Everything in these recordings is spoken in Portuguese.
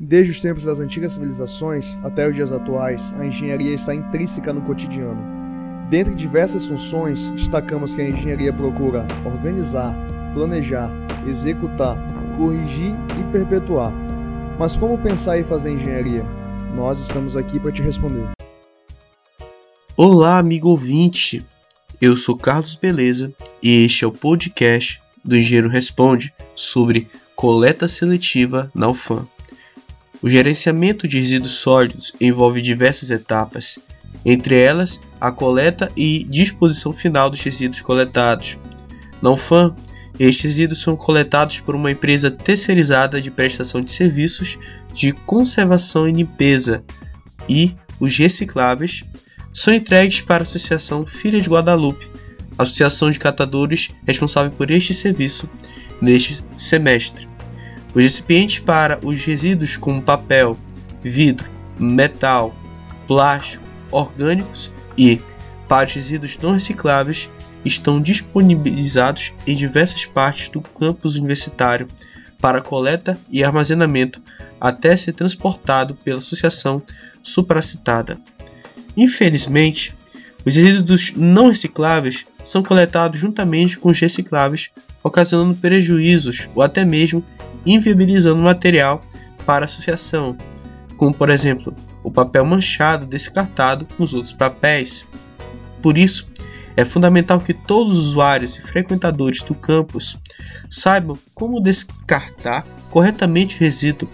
Desde os tempos das antigas civilizações até os dias atuais, a engenharia está intrínseca no cotidiano. Dentre diversas funções, destacamos que a engenharia procura organizar, planejar, executar, corrigir e perpetuar. Mas como pensar e fazer engenharia? Nós estamos aqui para te responder. Olá, amigo ouvinte. Eu sou Carlos Beleza e este é o podcast do Engenheiro Responde sobre coleta seletiva na UFAM. O gerenciamento de resíduos sólidos envolve diversas etapas, entre elas a coleta e disposição final dos resíduos coletados. Na UFAM, estes resíduos são coletados por uma empresa terceirizada de prestação de serviços de conservação e limpeza, e os recicláveis são entregues para a Associação Filha de Guadalupe, associação de catadores responsável por este serviço neste semestre. Os recipientes para os resíduos como papel, vidro, metal, plástico, orgânicos e para os resíduos não recicláveis estão disponibilizados em diversas partes do campus universitário para coleta e armazenamento até ser transportado pela associação supracitada. Infelizmente, os resíduos não recicláveis são coletados juntamente com os recicláveis, ocasionando prejuízos ou até mesmo inviabilizando o material para associação, como por exemplo o papel manchado descartado com os outros papéis. Por isso, é fundamental que todos os usuários e frequentadores do campus saibam como descartar corretamente o resíduo.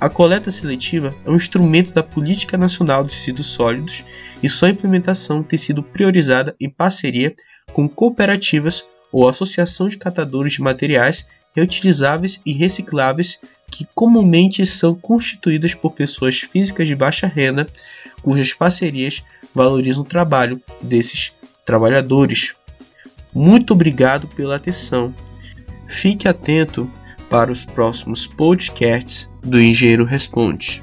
A coleta seletiva é um instrumento da Política Nacional de Resíduos Sólidos e sua implementação tem sido priorizada em parceria com cooperativas ou associação de catadores de materiais reutilizáveis e recicláveis que comumente são constituídas por pessoas físicas de baixa renda, cujas parcerias valorizam o trabalho desses trabalhadores. Muito obrigado pela atenção. Fique atento para os próximos podcasts do Engenheiro Responde.